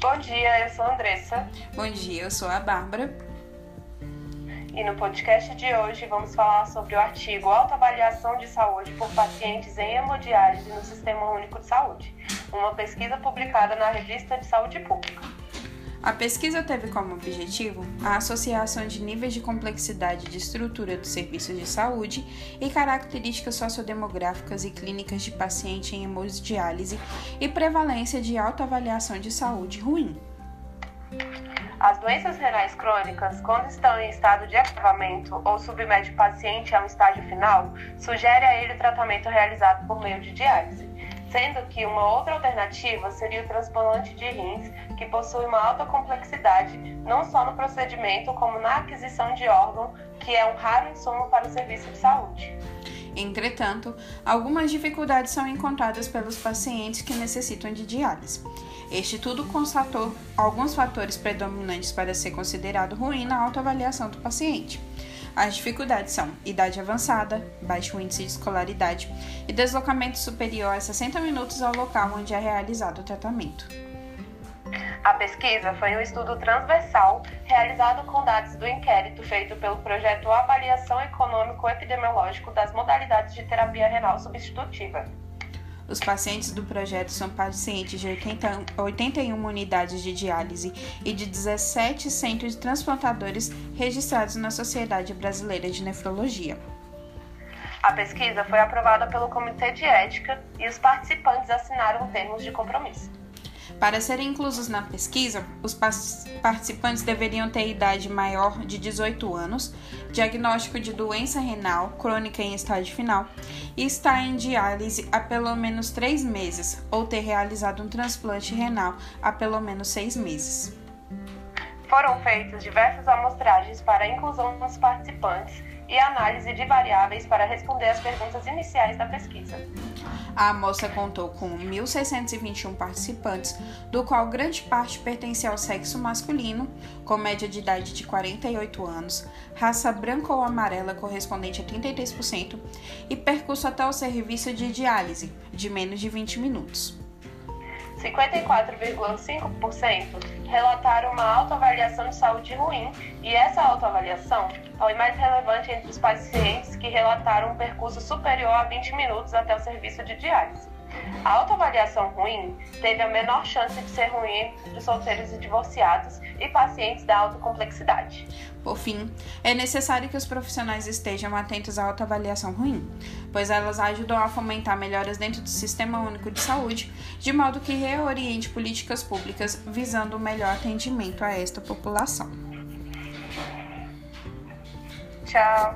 Bom dia, eu sou a Andressa. Bom dia, eu sou a Bárbara. E no podcast de hoje vamos falar sobre o artigo Autoavaliação de Saúde por Pacientes em Hemodiálise no Sistema Único de Saúde, uma pesquisa publicada na Revista de Saúde Pública. A pesquisa teve como objetivo a associação de níveis de complexidade de estrutura dos serviços de saúde e características sociodemográficas e clínicas de paciente em hemodiálise e prevalência de autoavaliação de saúde ruim. As doenças renais crônicas, quando estão em estado de agravamento ou submete o paciente a um estágio final, sugere a ele o tratamento realizado por meio de diálise sendo que uma outra alternativa seria o transplante de rins, que possui uma alta complexidade, não só no procedimento, como na aquisição de órgão, que é um raro insumo para o serviço de saúde. Entretanto, algumas dificuldades são encontradas pelos pacientes que necessitam de diálise. Este tudo constatou alguns fatores predominantes para ser considerado ruim na autoavaliação do paciente. As dificuldades são idade avançada, baixo índice de escolaridade e deslocamento superior a 60 minutos ao local onde é realizado o tratamento. A pesquisa foi um estudo transversal realizado com dados do inquérito feito pelo projeto Avaliação Econômico-Epidemiológico das Modalidades de Terapia Renal Substitutiva. Os pacientes do projeto são pacientes de 80, 81 unidades de diálise e de 17 centros transplantadores registrados na Sociedade Brasileira de Nefrologia. A pesquisa foi aprovada pelo Comitê de Ética e os participantes assinaram termos de compromisso. Para serem inclusos na pesquisa, os participantes deveriam ter idade maior de 18 anos, diagnóstico de doença renal crônica em estágio final e estar em diálise há pelo menos 3 meses ou ter realizado um transplante renal há pelo menos 6 meses. Foram feitas diversas amostragens para a inclusão dos participantes e análise de variáveis para responder às perguntas iniciais da pesquisa. A amostra contou com 1.621 participantes, do qual grande parte pertencia ao sexo masculino, com média de idade de 48 anos, raça branca ou amarela correspondente a 33% e percurso até o serviço de diálise, de menos de 20 minutos. 54,5% relataram uma autoavaliação de saúde ruim, e essa autoavaliação foi mais relevante entre os pacientes que relataram um percurso superior a 20 minutos até o serviço de diálise. A autoavaliação ruim teve a menor chance de ser ruim entre solteiros e divorciados e pacientes da alta complexidade. Por fim, é necessário que os profissionais estejam atentos à autoavaliação ruim, pois elas ajudam a fomentar melhoras dentro do Sistema Único de Saúde, de modo que reoriente políticas públicas visando o melhor atendimento a esta população. Tchau!